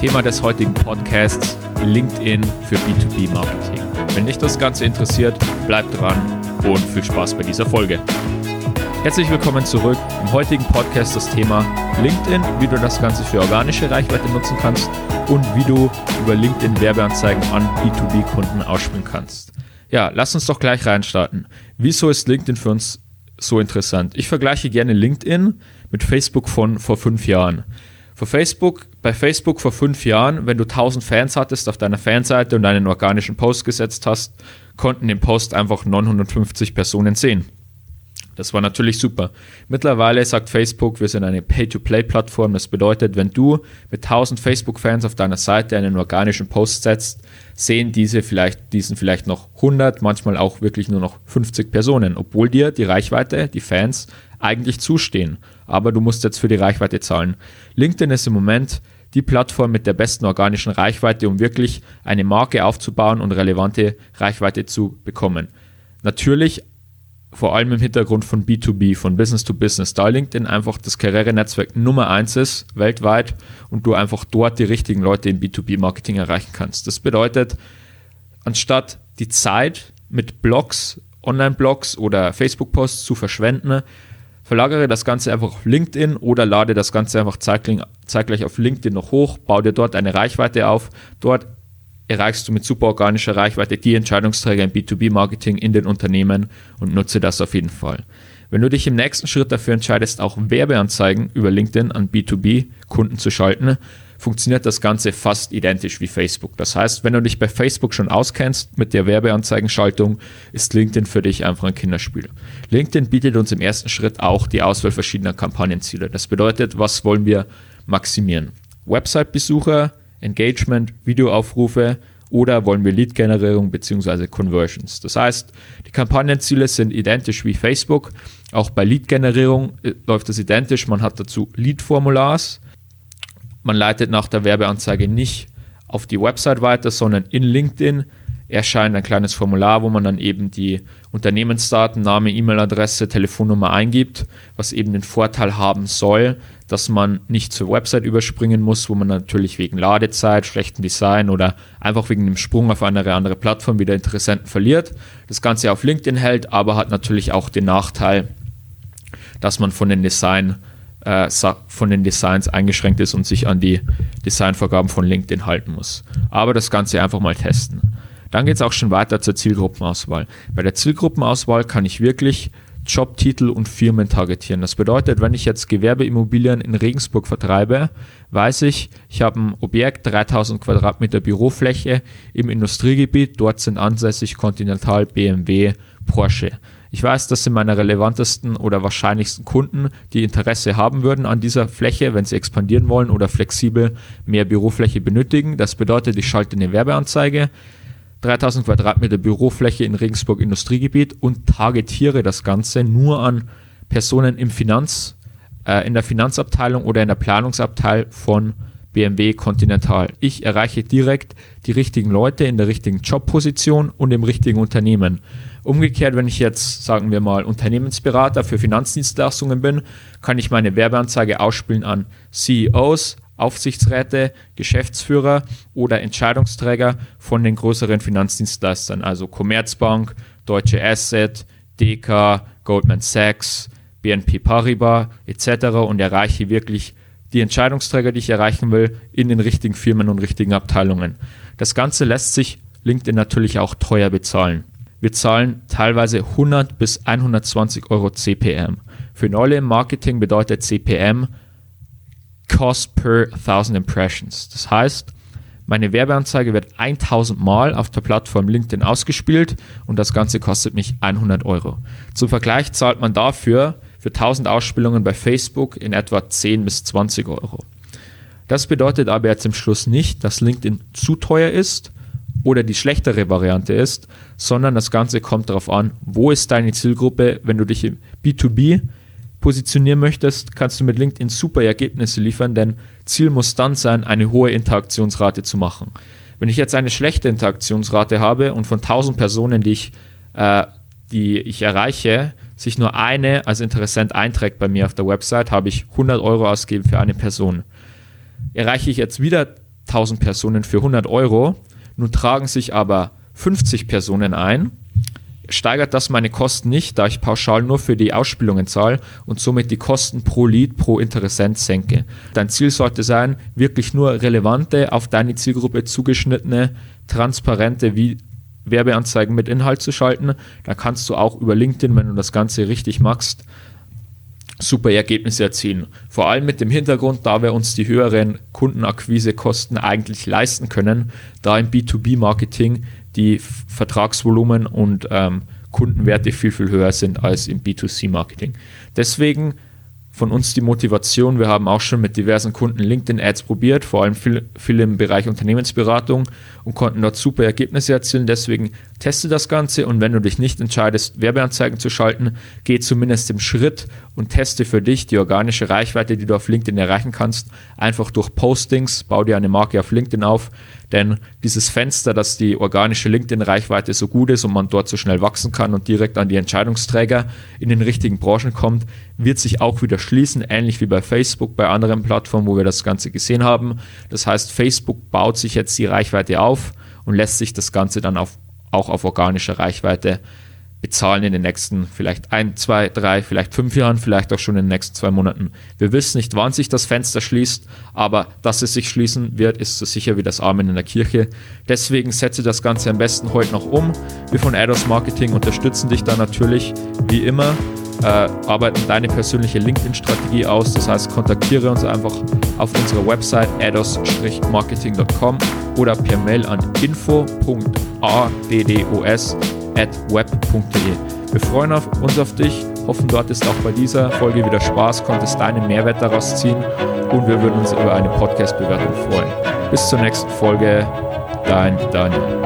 Thema des heutigen Podcasts LinkedIn für B2B-Marketing. Wenn dich das Ganze interessiert, bleib dran und viel Spaß bei dieser Folge. Herzlich willkommen zurück. Im heutigen Podcast das Thema LinkedIn, wie du das Ganze für organische Reichweite nutzen kannst und wie du über LinkedIn Werbeanzeigen an B2B-Kunden ausspielen kannst. Ja, lass uns doch gleich reinstarten. Wieso ist LinkedIn für uns so interessant? Ich vergleiche gerne LinkedIn mit Facebook von vor fünf Jahren. Vor Facebook, bei Facebook vor fünf Jahren, wenn du 1000 Fans hattest auf deiner Fanseite und einen organischen Post gesetzt hast, konnten den Post einfach 950 Personen sehen. Das war natürlich super. Mittlerweile sagt Facebook, wir sind eine Pay-to-Play-Plattform. Das bedeutet, wenn du mit 1000 Facebook-Fans auf deiner Seite einen organischen Post setzt, sehen diese vielleicht, diesen vielleicht noch 100, manchmal auch wirklich nur noch 50 Personen, obwohl dir die Reichweite, die Fans eigentlich zustehen. Aber du musst jetzt für die Reichweite zahlen. LinkedIn ist im Moment die Plattform mit der besten organischen Reichweite, um wirklich eine Marke aufzubauen und relevante Reichweite zu bekommen. Natürlich vor allem im Hintergrund von B2B, von Business to Business, da LinkedIn einfach das Karrierenetzwerk Nummer eins ist weltweit und du einfach dort die richtigen Leute im B2B-Marketing erreichen kannst. Das bedeutet, anstatt die Zeit mit Blogs, Online-Blogs oder Facebook-Posts zu verschwenden, verlagere das Ganze einfach auf LinkedIn oder lade das Ganze einfach zeitgleich auf LinkedIn noch hoch, baue dir dort eine Reichweite auf. Dort erreichst du mit super organischer Reichweite die Entscheidungsträger im B2B-Marketing in den Unternehmen und nutze das auf jeden Fall. Wenn du dich im nächsten Schritt dafür entscheidest, auch Werbeanzeigen über LinkedIn an B2B-Kunden zu schalten, funktioniert das Ganze fast identisch wie Facebook. Das heißt, wenn du dich bei Facebook schon auskennst mit der Werbeanzeigenschaltung, ist LinkedIn für dich einfach ein Kinderspiel. LinkedIn bietet uns im ersten Schritt auch die Auswahl verschiedener Kampagnenziele. Das bedeutet, was wollen wir maximieren? Website-Besucher, Engagement, Videoaufrufe oder wollen wir Lead-Generierung bzw. Conversions. Das heißt, die Kampagnenziele sind identisch wie Facebook. Auch bei Lead-Generierung äh, läuft das identisch. Man hat dazu Lead-Formulars. Man leitet nach der Werbeanzeige nicht auf die Website weiter, sondern in LinkedIn erscheint ein kleines Formular, wo man dann eben die Unternehmensdaten, Name, E-Mail-Adresse, Telefonnummer eingibt, was eben den Vorteil haben soll, dass man nicht zur Website überspringen muss, wo man natürlich wegen Ladezeit, schlechtem Design oder einfach wegen dem Sprung auf eine andere Plattform wieder Interessenten verliert. Das Ganze auf LinkedIn hält, aber hat natürlich auch den Nachteil, dass man von den Design äh, von den Designs eingeschränkt ist und sich an die Designvorgaben von LinkedIn halten muss. Aber das Ganze einfach mal testen. Dann geht es auch schon weiter zur Zielgruppenauswahl. Bei der Zielgruppenauswahl kann ich wirklich Jobtitel und Firmen targetieren. Das bedeutet, wenn ich jetzt Gewerbeimmobilien in Regensburg vertreibe, weiß ich, ich habe ein Objekt, 3000 Quadratmeter Bürofläche im Industriegebiet, dort sind ansässig Continental, BMW, Porsche. Ich weiß, das sind meine relevantesten oder wahrscheinlichsten Kunden, die Interesse haben würden an dieser Fläche, wenn sie expandieren wollen oder flexibel mehr Bürofläche benötigen. Das bedeutet, ich schalte eine Werbeanzeige, 3000 Quadratmeter Bürofläche in Regensburg Industriegebiet und targetiere das Ganze nur an Personen im Finanz, äh, in der Finanzabteilung oder in der Planungsabteilung von BMW Continental. Ich erreiche direkt die richtigen Leute in der richtigen Jobposition und im richtigen Unternehmen. Umgekehrt, wenn ich jetzt, sagen wir mal, Unternehmensberater für Finanzdienstleistungen bin, kann ich meine Werbeanzeige ausspielen an CEOs, Aufsichtsräte, Geschäftsführer oder Entscheidungsträger von den größeren Finanzdienstleistern, also Commerzbank, Deutsche Asset, DK, Goldman Sachs, BNP Paribas etc. und erreiche wirklich die Entscheidungsträger, die ich erreichen will, in den richtigen Firmen und richtigen Abteilungen. Das Ganze lässt sich LinkedIn natürlich auch teuer bezahlen. Wir zahlen teilweise 100 bis 120 Euro CPM. Für Neue im Marketing bedeutet CPM Cost per 1000 Impressions. Das heißt, meine Werbeanzeige wird 1000 Mal auf der Plattform LinkedIn ausgespielt und das Ganze kostet mich 100 Euro. Zum Vergleich zahlt man dafür für 1000 Ausspielungen bei Facebook in etwa 10 bis 20 Euro. Das bedeutet aber jetzt im Schluss nicht, dass LinkedIn zu teuer ist oder die schlechtere Variante ist, sondern das Ganze kommt darauf an, wo ist deine Zielgruppe, wenn du dich im B2B positionieren möchtest, kannst du mit LinkedIn super Ergebnisse liefern, denn Ziel muss dann sein, eine hohe Interaktionsrate zu machen. Wenn ich jetzt eine schlechte Interaktionsrate habe und von 1000 Personen, die ich, äh, die ich erreiche, sich nur eine als Interessent einträgt bei mir auf der Website, habe ich 100 Euro ausgegeben für eine Person. Erreiche ich jetzt wieder 1000 Personen für 100 Euro. Nun tragen sich aber 50 Personen ein steigert das meine Kosten nicht, da ich pauschal nur für die Ausspielungen zahle und somit die Kosten pro Lead, pro Interessent senke. Dein Ziel sollte sein, wirklich nur relevante, auf deine Zielgruppe zugeschnittene, transparente Werbeanzeigen mit Inhalt zu schalten. Da kannst du auch über LinkedIn, wenn du das Ganze richtig machst, super Ergebnisse erzielen. Vor allem mit dem Hintergrund, da wir uns die höheren Kundenakquisekosten eigentlich leisten können, da im B2B-Marketing die Vertragsvolumen und ähm, Kundenwerte viel, viel höher sind als im B2C-Marketing. Deswegen von uns die Motivation. Wir haben auch schon mit diversen Kunden LinkedIn-Ads probiert, vor allem viel, viel im Bereich Unternehmensberatung und konnten dort super Ergebnisse erzielen. Deswegen teste das Ganze und wenn du dich nicht entscheidest, Werbeanzeigen zu schalten, geh zumindest im Schritt und teste für dich die organische Reichweite, die du auf LinkedIn erreichen kannst, einfach durch Postings, bau dir eine Marke auf LinkedIn auf, denn dieses Fenster, dass die organische LinkedIn-Reichweite so gut ist und man dort so schnell wachsen kann und direkt an die Entscheidungsträger in den richtigen Branchen kommt, wird sich auch wieder schließen, ähnlich wie bei Facebook, bei anderen Plattformen, wo wir das Ganze gesehen haben. Das heißt, Facebook baut sich jetzt die Reichweite auf und lässt sich das Ganze dann auf, auch auf organischer Reichweite bezahlen in den nächsten vielleicht ein, zwei, drei, vielleicht fünf Jahren, vielleicht auch schon in den nächsten zwei Monaten. Wir wissen nicht, wann sich das Fenster schließt, aber dass es sich schließen wird, ist so sicher wie das Amen in der Kirche. Deswegen setze das Ganze am besten heute noch um. Wir von ADOS Marketing unterstützen dich da natürlich wie immer. Äh, arbeiten deine persönliche LinkedIn-Strategie aus. Das heißt, kontaktiere uns einfach auf unserer Website ados-marketing.com oder per Mail an info.addos at web.de. Wir freuen uns auf dich, hoffen, du hattest auch bei dieser Folge wieder Spaß, konntest deinen Mehrwert daraus ziehen und wir würden uns über eine Podcast-Bewertung freuen. Bis zur nächsten Folge, dein Daniel.